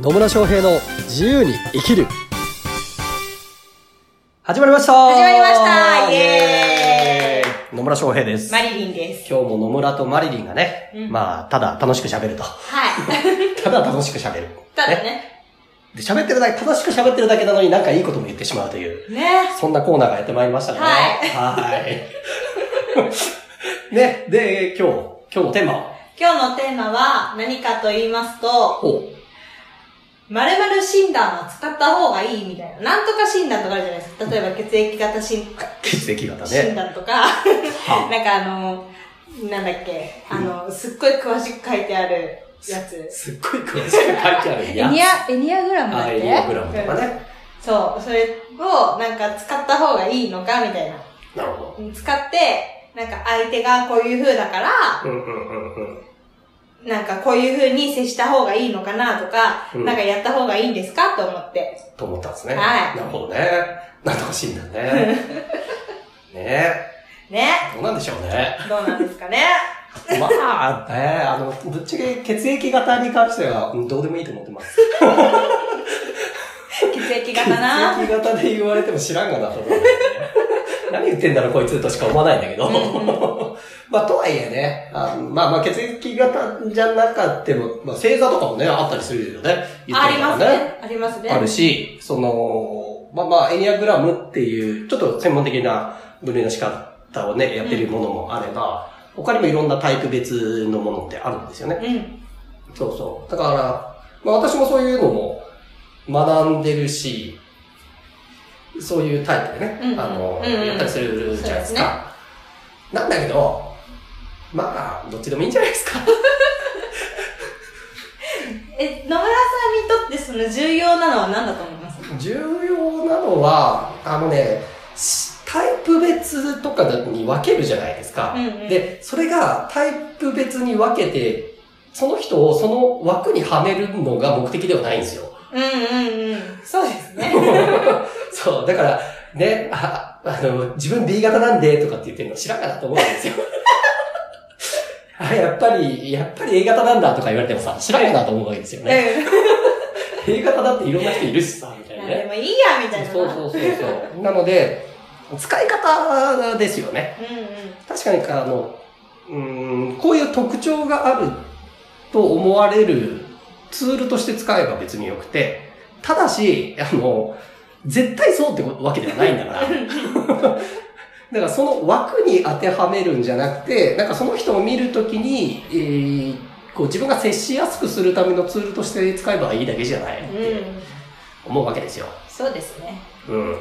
野村翔平の自由に生きる始まりました始まりましたイエーイ野村翔平です。マリリンです。今日も野村とマリリンがね、うんまあ、ただ楽しく喋ると。はい。ただ楽しく喋る。ただね。で、喋ってるだけ、楽しく喋ってるだけなのになんかいいことも言ってしまうという、ね。そんなコーナーがやってまいりましたね。はいはい。ね、で、今日、今日のテーマは、今日のテーマは何かと言いますと、ほう。〇〇診断は使った方がいいみたいな。なんとか診断とかあるじゃないですか。例えば血液型診血液型診ね。断とか、は なんかあの、なんだっけ、あの、すっごい詳しく書いてあるやつ。すっごい詳しく書いてあるやつ。エニア、エニアグラムだっあ、けエニアグラムとかね。そう、それをなんか使った方がいいのかみたいな。なるほ使って、なんか相手がこういう風だから、ど。うんうんうんうん。なんかこういう風に接した方がいいのかなとか、うんなんかやった方がいいんですかと思って。と思ったんですね。はいなるほどね。なんとかしいんだね。ねね。どうなんでしょうね。どうなんですかね。まあ、ね、あの、ぶっちゃけ血液型に関しては、うんどうでもいいと思ってます。血液型な。血液型で言われても知らんがなと思うんだよね。何言ってんだろこいつとしか思わないんだけど。うんまあ、とはいえね、あまあまあ血液型じゃなかっても、まあ星座とかもね、あったりするよね。言っあたりますね。ありますね。あるし、その、まあまあ、エニアグラムっていう、ちょっと専門的な分類の仕方をね、やってるものもあれば、他にもいろんなタイプ別のものってあるんですよね。うん。そうそう。だから、まあ私もそういうのも学んでるし、そういうタイプでね、うんうんあの、うんうんやったりするじゃないですそうですか。なんだけど、まあ、どっちでもいいんじゃないですか。え、野村さんにとってその重要なのは何だと思います？重要なのは、あのね、しタイプ別とかに分けるじゃないですか。うんうんで、それがタイプ別に分けて、その人をその枠にはめるのが目的ではないんですよ。うんうんうん。そうですね。そう、だから、ね、あ、あの、自分 B 型なんでとかって言ってるの知らんかなと思うんですよ。あ、やっぱり、やっぱり A 型なんだとか言われてもさ、知らんかなと思うわけですよね。A 型だっていろんな人いるしさ、みたいうん。なね。でもいいや、みたいな。そうそうそうそう。なので、使い方ですよね。うんうん。確かに、あの、うーん、こういう特徴があると思われるツールとして使えば別によくて、ただし、あの、絶対そうってわけではないんだから。だからその枠に当てはめるんじゃなくて、なんかその人を見るときに、えーこう自分が接しやすくするためのツールとして使えばいいだけじゃないってうん。思うわけですよ。そうですね。うん。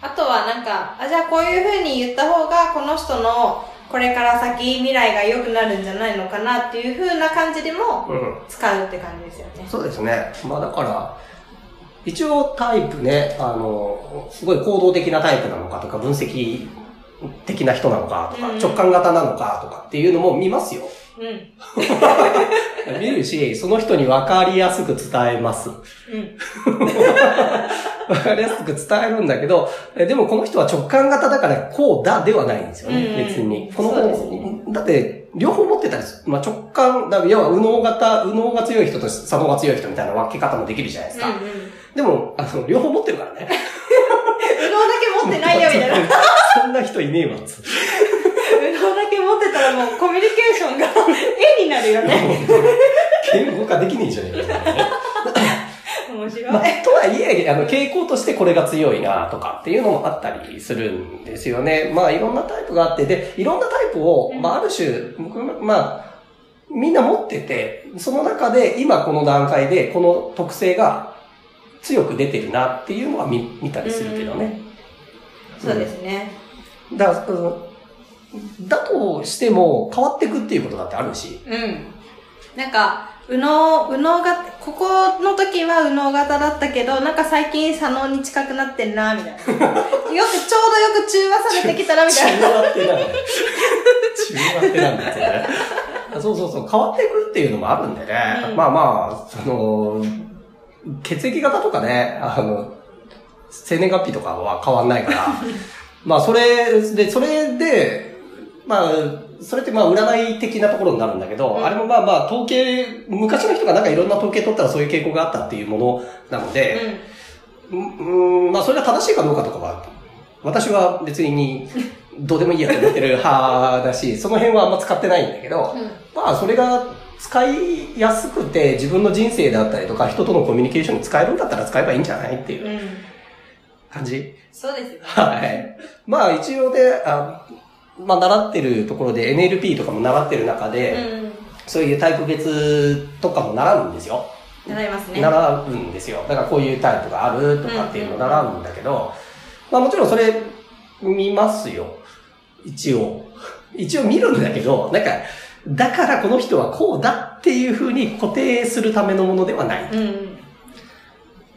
あとはなんか、あ、じゃあこういう風に言った方が、この人のこれから先未来が良くなるんじゃないのかなっていう風な感じでもうん。使うって感じですよね。そうですね。まあだから、一応タイプね、あの、すごい行動的なタイプなのかとか、分析的な人なのかとか、直感型なのかとかっていうのも見ますよ。うん。見るし、その人に分かりやすく伝えます。うん。分かりやすく伝えるんだけど、えでもこの人は直感型だからこうだではないんですよね、うんうん別に。このだって、両方持ってたりする。まあ、直感、だ要は右脳型、右脳が強い人と左脳が強い人みたいな分け方もできるじゃないですか。うんうん。でも、あの、両方持ってるからね。うどんだけ持ってないよみたいな。うそんな人いねえわ、つって。どんだけ持ってたらもうコミュニケーションが絵になるよね。言語化できねえじゃねえか。面白い。まあ、とはいえ、あの、傾向としてこれが強いな、とかっていうのもあったりするんですよね。まあ、いろんなタイプがあって、で、いろんなタイプを、うんまあ、ある種、僕まあ、みんな持ってて、その中で今この段階でこの特性が強く出てるなっていうのは見見たりするけどね。そうですね。だから、うんだとしても変わっていくっていうことだってあるし。うん。なんか、右脳、右脳型、ここの時は右脳型だったけど、なんか最近左脳に近くなってんな、みたいな。よく、ちょうどよく中和されてきたな、みたいな。中和ってなんだよ。中和ってなんだよね。そうそうそう、変わっていくっていうのもあるんでね。うんまあまあ、その、血液型とかね、あの、生年月日とかは変わんないから、まあそれで、それで、まあ、それってまあ占い的なところになるんだけど、うんあれもまあまあ統計、昔の人がなんかいろんな統計取ったらそういう傾向があったっていうものなので、うん。うん、まあそれが正しいかどうかとかは、私は別にどうでもいいやと思ってる派だし、その辺はあんま使ってないんだけど、うん。まあそれが使いやすくて自分の人生だったりとか人とのコミュニケーションに使えるんだったら使えばいいんじゃないっていううん。感じ？そうですよね。はい。まあ一応ね、あまあ習ってるところで NLP とかも習ってる中で、うん。そういうタイプ別とかも習うんですよ。習いますね。習うんですよ。だからこういうタイプがあるとかっていうのを習うんだけど、まあもちろんそれ見ますよ。一応。一応見るんだけど、なんか、だからこの人はこうだっていう風に固定するためのものではないっうん。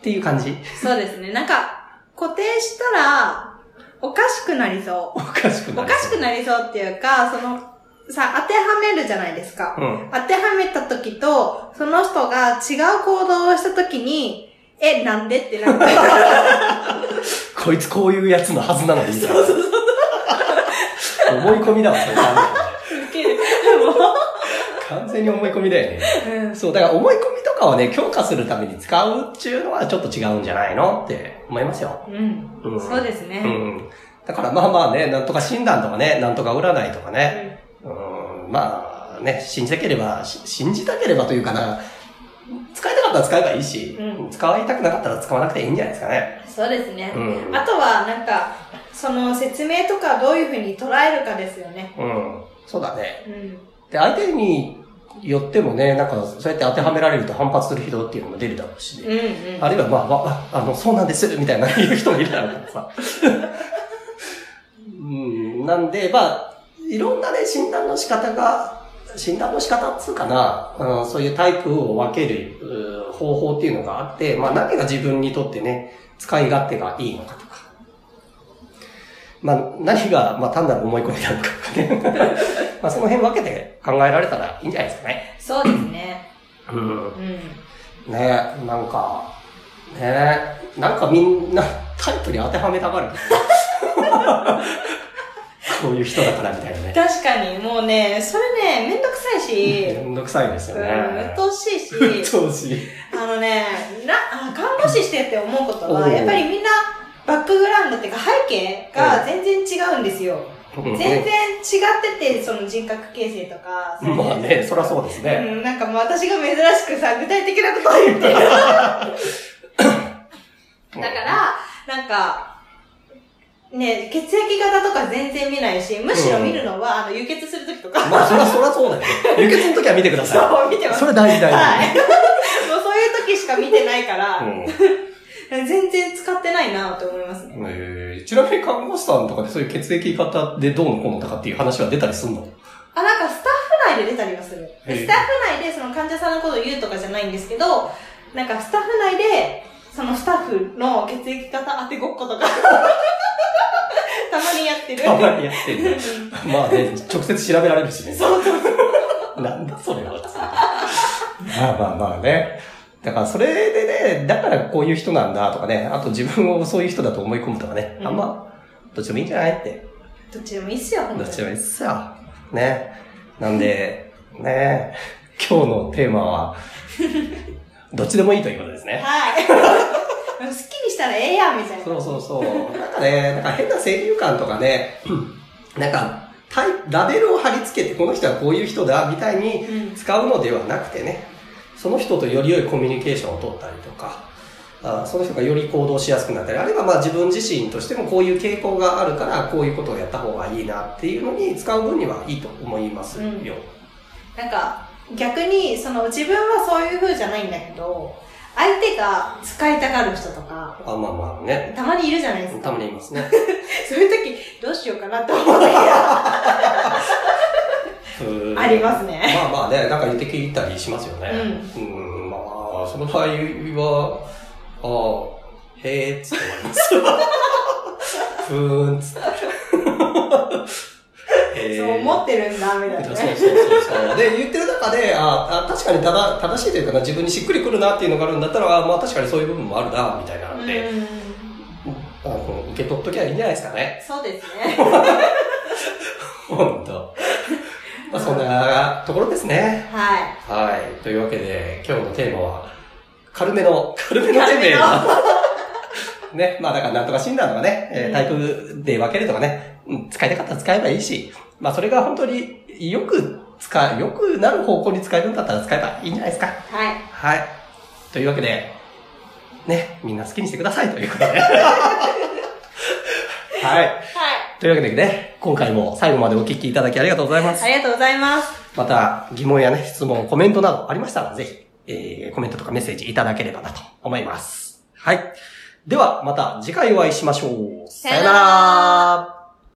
ていう感じ。そうですね。なんか、固定したら、おかしくなりそおかしくう。なる。おかしくなりそうっていうか、その、さ、当てはめるじゃないですか。うん。当てはめた時と、その人が違う行動をした時に、え、なんでってなって。こいつこういうやつのはずなのにさ。思い込みだわ、それ完。全完全に思い込みだよね。うん。そう、だから思い込みとかをね、強化するために使うっていうのはちょっと違うんじゃないのって思いますよ。うん。うんそうですね。うん。だからまあまあね、なんとか診断とかね、なんとか占いとかね、うん、まあね、信じたければ、し信じたければというかな、使いたかったら使えばいいし、うん使いたくなかったら使わなくていいんじゃないですかね。そうですね。うん。あとは、なんか、その説明とかどういうふうに捉えるかですよね。うん。そうだね。うん。で、相手によってもね、なんか、そうやって当てはめられると反発する人っていうのも出るだろうしね。うんうん。あるいは、まあ、わあの、そうなんです、みたいな言う人もいるだろうからさ。うん、なんで、まあ、いろんなね、診断の仕方が、診断の仕方っつうかな、うん、そういうタイプを分けるう方法っていうのがあって、まあ、何が自分にとってね、使い勝手がいいのかとか。まあ、何が、まあ、単なる思い込みなのかとかね。まあ、その辺分けて考えられたらいいんじゃないですかね。そうですね。うん。うん。ねなんか、ねなんかみんなタイプに当てはめたがる。こういう人だからみたいなね。確かに、もうね、それね、めんどくさいし、めんどくさいですようん、ね。鬱陶しいし、鬱陶しい。あのね、な、あ看護師してって思うことは、やっぱりみんな、バックグラウンドっていうか背景が全然違うんですよ。全然違ってて、その人格形成とか。うんまあね、そりゃそうですうね。ん、なんかもう私が珍しくさ、具体的なことを言ってる。だから、なんか、ね、血液型とか全然見ないし、むしろ見るのは、あの、輸血するときとか。まあそりゃそりゃそうだよ。輸血の時は見てくださそう、見てい。ます。それ大事大事。はい。もうそういう時しか見てないから、うん全然使ってないなと思いますね。えーちなみに看護師さんとかでそういう血液型でどうのこうのとかっていう話は出たりすんの？あ、なんかスタッフ内で出たりはする。スタッフ内でその患者さんのことを言うとかじゃないんですけど、なんかスタッフ内で、そのスタッフの血液型当てごっことか、たまにやってる。たまにやってんだうんまあね、直接調べられるしね。そうそう。なんだそれは。まあまあまあね。だからそれでね、だからこういう人なんだとかね、あと自分をそういう人だと思い込むとかね、うんあんま、どっちでもいいんじゃないって。どっちでもいいっすよ、どっちでもいいっすよ。ね。なんで、ね、今日のテーマは、どっちでもいいということですね。はい。すっきりしたらええやん、みたいな。そうそうそう。なんかね、なんか変な先入観とかね、なんか、ラベルを貼り付けて、この人はこういう人だ、みたいにうん。使うのではなくてね、その人とより良いコミュニケーションを取ったりとか、あその人がより行動しやすくなったり、あるいはまあ自分自身としてもこういう傾向があるから、こういうことをやった方がいいなっていうのに使う分にはいいと思いますよ。なんか、逆に、その自分はそういう風じゃないんだけど、相手が使いたがる人とか、あまあまあね、たまにいるじゃないですか。たまにいますね。そういう時、どうしようかなって思う時がうんありますね。まあまあね、なんか言って聞いたりしますよね。ううん、まあ、その場合は、ああ、へえ、つって終わります。ふーん、つって。へ そう思ってるんだ、みたいなね。そうそうそうそう。で、言ってる中で、ああ確かにただ正しいというかな、自分にしっくりくるなっていうのがあるんだったら、あまあ確かにそういう部分もあるな、みたいなので、受け取っときゃいいんじゃないですかね。そうですね。ほんと。まあ、そんなところですね。はい。はい。というわけで、今日のテーマは、軽めの、軽めのテーマ。ね。まあだからなんとか診断とかね、えーうんタイプで分けるとかね、うん使いたかったら使えばいいし、まあそれが本当によく使う、よくなる方向に使えるんだったら使えばいいんじゃないですか。はい。はい。というわけで、ね、みんな好きにしてくださいということで。はい。はい。というわけでね、今回も最後までお聞きいただきありがとうございますあ。りがとうございます。また疑問やね、質問、コメントなどありましたら、ぜひ、えー、コメントとかメッセージいただければなと思います。はい。では、また次回お会いしましょう。さよなら